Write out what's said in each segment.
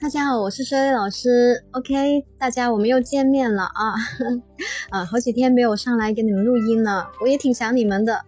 大家好，我是薛老师。OK，大家我们又见面了啊！啊，好几天没有上来给你们录音了，我也挺想你们的。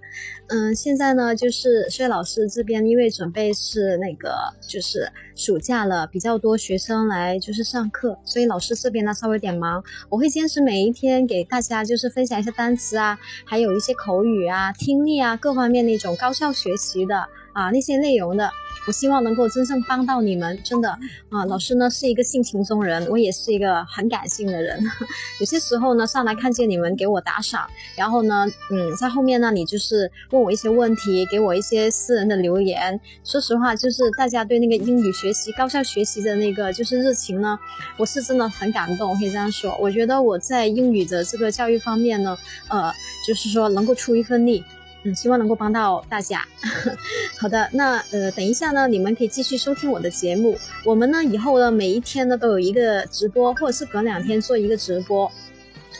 嗯，现在呢，就是薛老师这边，因为准备是那个就是暑假了，比较多学生来就是上课，所以老师这边呢稍微有点忙。我会坚持每一天给大家就是分享一些单词啊，还有一些口语啊、听力啊各方面那种高效学习的。啊，那些内容的，我希望能够真正帮到你们，真的啊。老师呢是一个性情中人，我也是一个很感性的人。有些时候呢，上来看看见你们给我打赏，然后呢，嗯，在后面呢，你就是问我一些问题，给我一些私人的留言。说实话，就是大家对那个英语学习、高效学习的那个就是热情呢，我是真的很感动，可以这样说。我觉得我在英语的这个教育方面呢，呃，就是说能够出一份力。嗯，希望能够帮到大家。好的，那呃，等一下呢，你们可以继续收听我的节目。我们呢，以后呢，每一天呢都有一个直播，或者是隔两天做一个直播。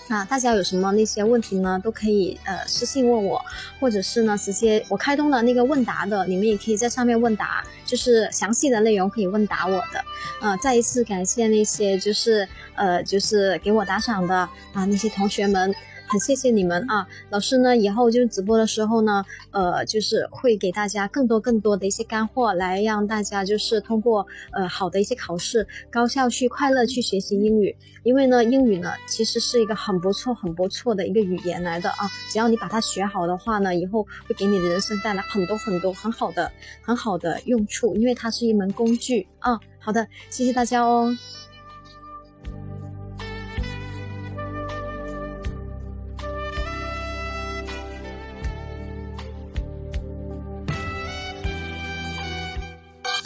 那，大家有什么那些问题呢，都可以呃私信问我，或者是呢直接我开通了那个问答的，你们也可以在上面问答，就是详细的内容可以问答我的。呃，再一次感谢那些就是呃就是给我打赏的啊那些同学们。很谢谢你们啊，老师呢，以后就是直播的时候呢，呃，就是会给大家更多更多的一些干货，来让大家就是通过呃好的一些考试，高效去快乐去学习英语。因为呢，英语呢其实是一个很不错很不错的一个语言来的啊，只要你把它学好的话呢，以后会给你的人生带来很多很多很好的很好的用处，因为它是一门工具啊。好的，谢谢大家哦。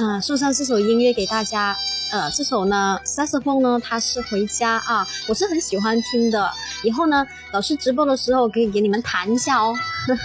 嗯，送上这首音乐给大家。呃，这首呢，萨克斯风呢，它是回家啊，我是很喜欢听的。以后呢，老师直播的时候可以给你们弹一下哦。